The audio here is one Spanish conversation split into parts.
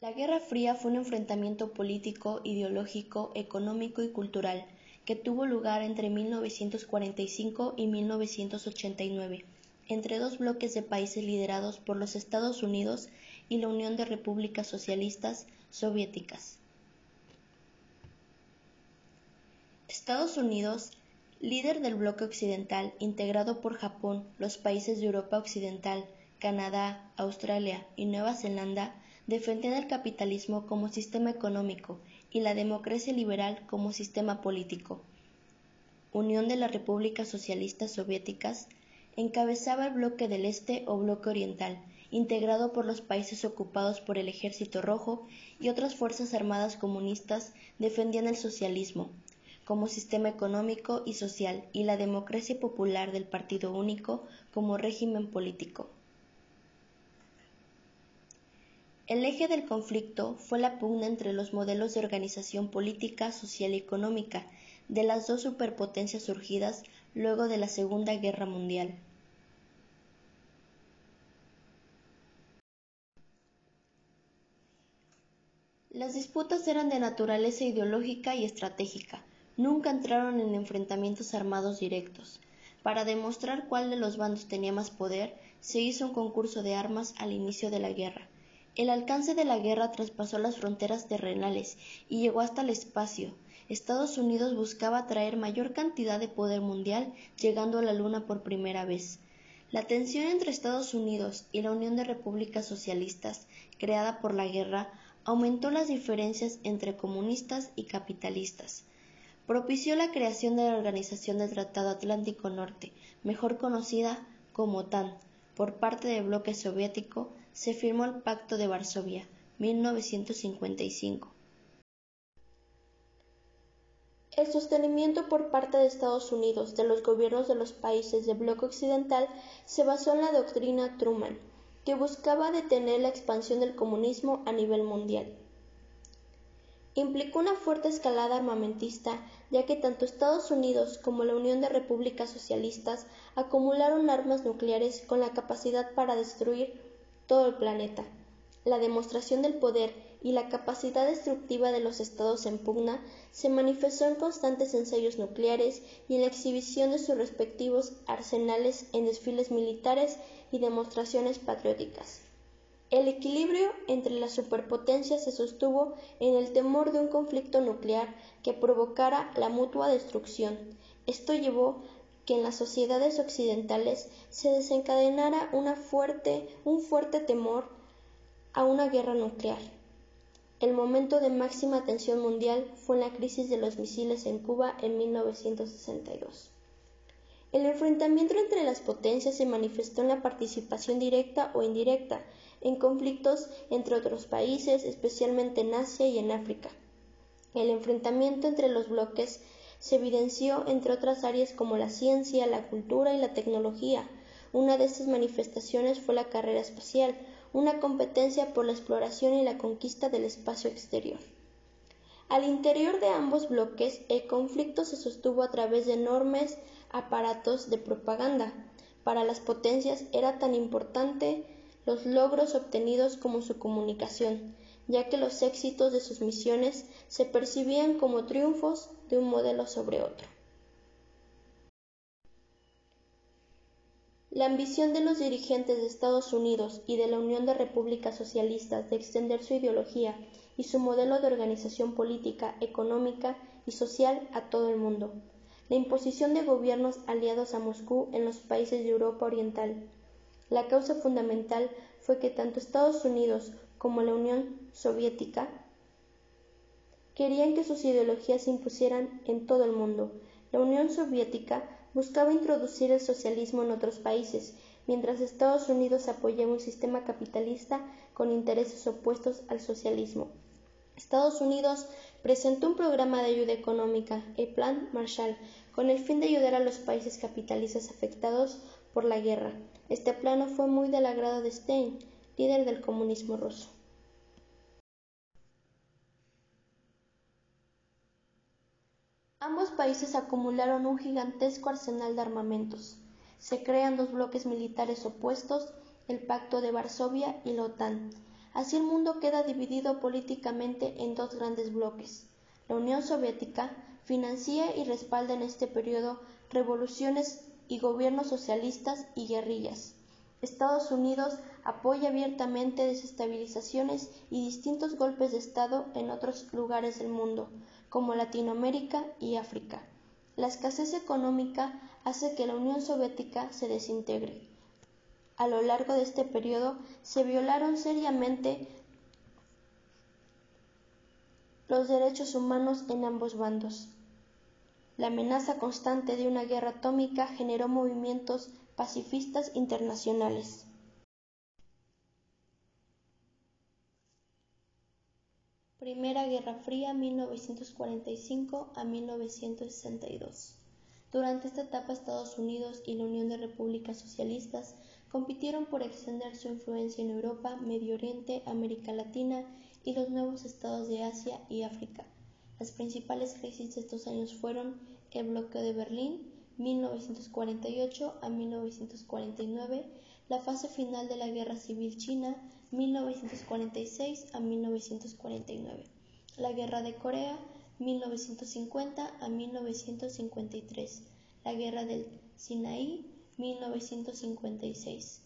La Guerra Fría fue un enfrentamiento político, ideológico, económico y cultural que tuvo lugar entre 1945 y 1989 entre dos bloques de países liderados por los Estados Unidos y la Unión de Repúblicas Socialistas Soviéticas. Estados Unidos, líder del bloque occidental integrado por Japón, los países de Europa Occidental, Canadá, Australia y Nueva Zelanda, defendían el capitalismo como sistema económico y la democracia liberal como sistema político. Unión de las Repúblicas Socialistas Soviéticas encabezaba el bloque del Este o bloque oriental, integrado por los países ocupados por el Ejército Rojo y otras fuerzas armadas comunistas defendían el socialismo como sistema económico y social y la democracia popular del Partido Único como régimen político. El eje del conflicto fue la pugna entre los modelos de organización política, social y económica de las dos superpotencias surgidas luego de la Segunda Guerra Mundial. Las disputas eran de naturaleza ideológica y estratégica, nunca entraron en enfrentamientos armados directos. Para demostrar cuál de los bandos tenía más poder, se hizo un concurso de armas al inicio de la guerra. El alcance de la guerra traspasó las fronteras terrenales y llegó hasta el espacio. Estados Unidos buscaba traer mayor cantidad de poder mundial, llegando a la Luna por primera vez. La tensión entre Estados Unidos y la Unión de Repúblicas Socialistas, creada por la guerra, aumentó las diferencias entre comunistas y capitalistas. Propició la creación de la Organización del Tratado Atlántico Norte, mejor conocida como OTAN, por parte del bloque soviético, se firmó el Pacto de Varsovia, 1955. El sostenimiento por parte de Estados Unidos de los gobiernos de los países del bloque occidental se basó en la doctrina Truman, que buscaba detener la expansión del comunismo a nivel mundial. Implicó una fuerte escalada armamentista, ya que tanto Estados Unidos como la Unión de Repúblicas Socialistas acumularon armas nucleares con la capacidad para destruir todo el planeta. La demostración del poder y la capacidad destructiva de los estados en pugna se manifestó en constantes ensayos nucleares y en la exhibición de sus respectivos arsenales en desfiles militares y demostraciones patrióticas. El equilibrio entre las superpotencias se sostuvo en el temor de un conflicto nuclear que provocara la mutua destrucción. Esto llevó que en las sociedades occidentales se desencadenara una fuerte, un fuerte temor a una guerra nuclear. El momento de máxima tensión mundial fue en la crisis de los misiles en Cuba en 1962. El enfrentamiento entre las potencias se manifestó en la participación directa o indirecta en conflictos entre otros países, especialmente en Asia y en África. El enfrentamiento entre los bloques se evidenció entre otras áreas como la ciencia, la cultura y la tecnología. Una de estas manifestaciones fue la carrera espacial, una competencia por la exploración y la conquista del espacio exterior. Al interior de ambos bloques, el conflicto se sostuvo a través de enormes aparatos de propaganda. Para las potencias era tan importante los logros obtenidos como su comunicación, ya que los éxitos de sus misiones se percibían como triunfos de un modelo sobre otro. La ambición de los dirigentes de Estados Unidos y de la Unión de Repúblicas Socialistas de extender su ideología y su modelo de organización política, económica y social a todo el mundo. La imposición de gobiernos aliados a Moscú en los países de Europa Oriental. La causa fundamental fue que tanto Estados Unidos como la Unión Soviética querían que sus ideologías se impusieran en todo el mundo. La Unión Soviética buscaba introducir el socialismo en otros países, mientras Estados Unidos apoyaba un sistema capitalista con intereses opuestos al socialismo. Estados Unidos presentó un programa de ayuda económica, el Plan Marshall, con el fin de ayudar a los países capitalistas afectados por la guerra. Este plano fue muy del agrado de Stein, líder del comunismo ruso. Ambos países acumularon un gigantesco arsenal de armamentos. Se crean dos bloques militares opuestos, el Pacto de Varsovia y la OTAN. Así el mundo queda dividido políticamente en dos grandes bloques. La Unión Soviética financia y respalda en este periodo revoluciones y gobiernos socialistas y guerrillas. Estados Unidos apoya abiertamente desestabilizaciones y distintos golpes de Estado en otros lugares del mundo, como Latinoamérica y África. La escasez económica hace que la Unión Soviética se desintegre. A lo largo de este periodo se violaron seriamente los derechos humanos en ambos bandos. La amenaza constante de una guerra atómica generó movimientos pacifistas internacionales. Primera Guerra Fría 1945 a 1962. Durante esta etapa Estados Unidos y la Unión de Repúblicas Socialistas compitieron por extender su influencia en Europa, Medio Oriente, América Latina y los nuevos estados de Asia y África. Las principales crisis de estos años fueron el bloqueo de Berlín, 1948 a 1949, la fase final de la Guerra Civil China, 1946 a 1949, la Guerra de Corea, 1950 a 1953, la Guerra del Sinaí, 1956,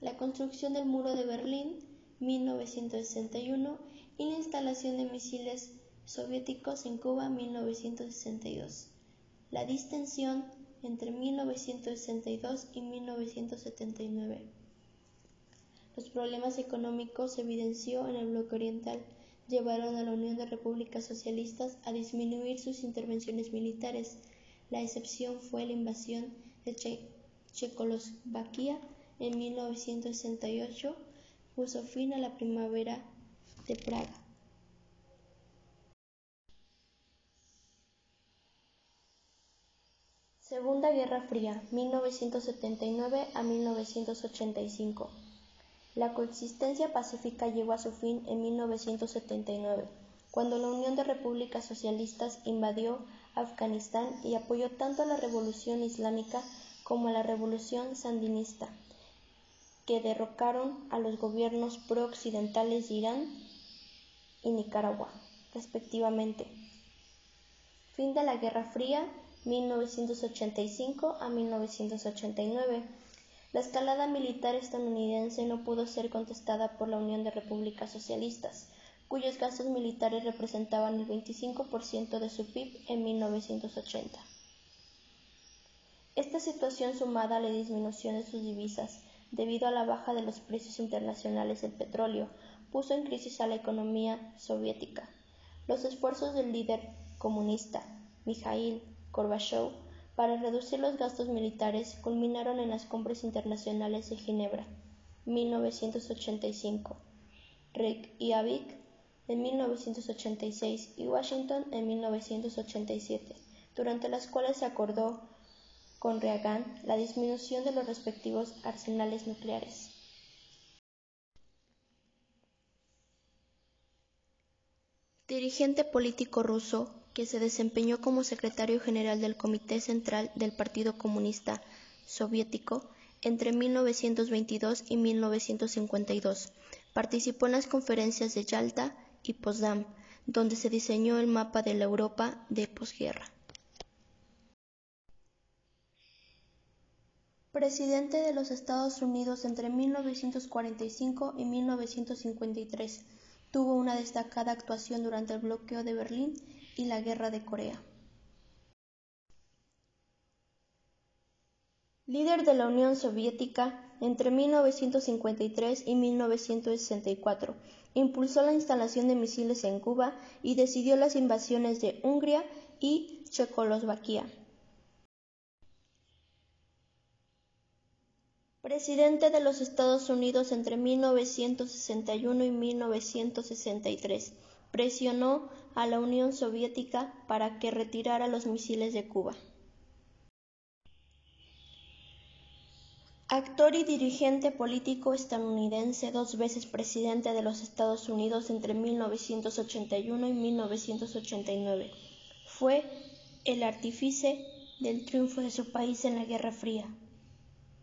la construcción del Muro de Berlín, 1961 y la instalación de misiles soviéticos en Cuba, 1962. La distensión entre 1962 y 1979. Los problemas económicos se evidenció en el bloque oriental llevaron a la Unión de Repúblicas Socialistas a disminuir sus intervenciones militares. La excepción fue la invasión de Checoslovaquia en 1968, puso fin a la primavera de Praga. Segunda Guerra Fría, 1979 a 1985. La coexistencia pacífica llegó a su fin en 1979, cuando la Unión de Repúblicas Socialistas invadió Afganistán y apoyó tanto a la Revolución Islámica como a la Revolución Sandinista, que derrocaron a los gobiernos pro-occidentales de Irán y Nicaragua, respectivamente. Fin de la Guerra Fría 1985 a 1989. La escalada militar estadounidense no pudo ser contestada por la Unión de Repúblicas Socialistas, cuyos gastos militares representaban el 25% de su PIB en 1980. Esta situación sumada a la disminución de sus divisas debido a la baja de los precios internacionales del petróleo puso en crisis a la economía soviética. Los esfuerzos del líder comunista Mikhail Gorbachev para reducir los gastos militares culminaron en las cumbres internacionales de Ginebra, 1985, Reykjavik en 1986 y Washington en 1987, durante las cuales se acordó con Reagan la disminución de los respectivos arsenales nucleares. Dirigente político ruso que se desempeñó como secretario general del Comité Central del Partido Comunista Soviético entre 1922 y 1952. Participó en las conferencias de Yalta y Potsdam, donde se diseñó el mapa de la Europa de posguerra. Presidente de los Estados Unidos entre 1945 y 1953. Tuvo una destacada actuación durante el bloqueo de Berlín y la Guerra de Corea. Líder de la Unión Soviética entre 1953 y 1964, impulsó la instalación de misiles en Cuba y decidió las invasiones de Hungría y Checoslovaquia. Presidente de los Estados Unidos entre 1961 y 1963 presionó a la Unión Soviética para que retirara los misiles de Cuba. Actor y dirigente político estadounidense, dos veces presidente de los Estados Unidos entre 1981 y 1989, fue el artífice del triunfo de su país en la Guerra Fría.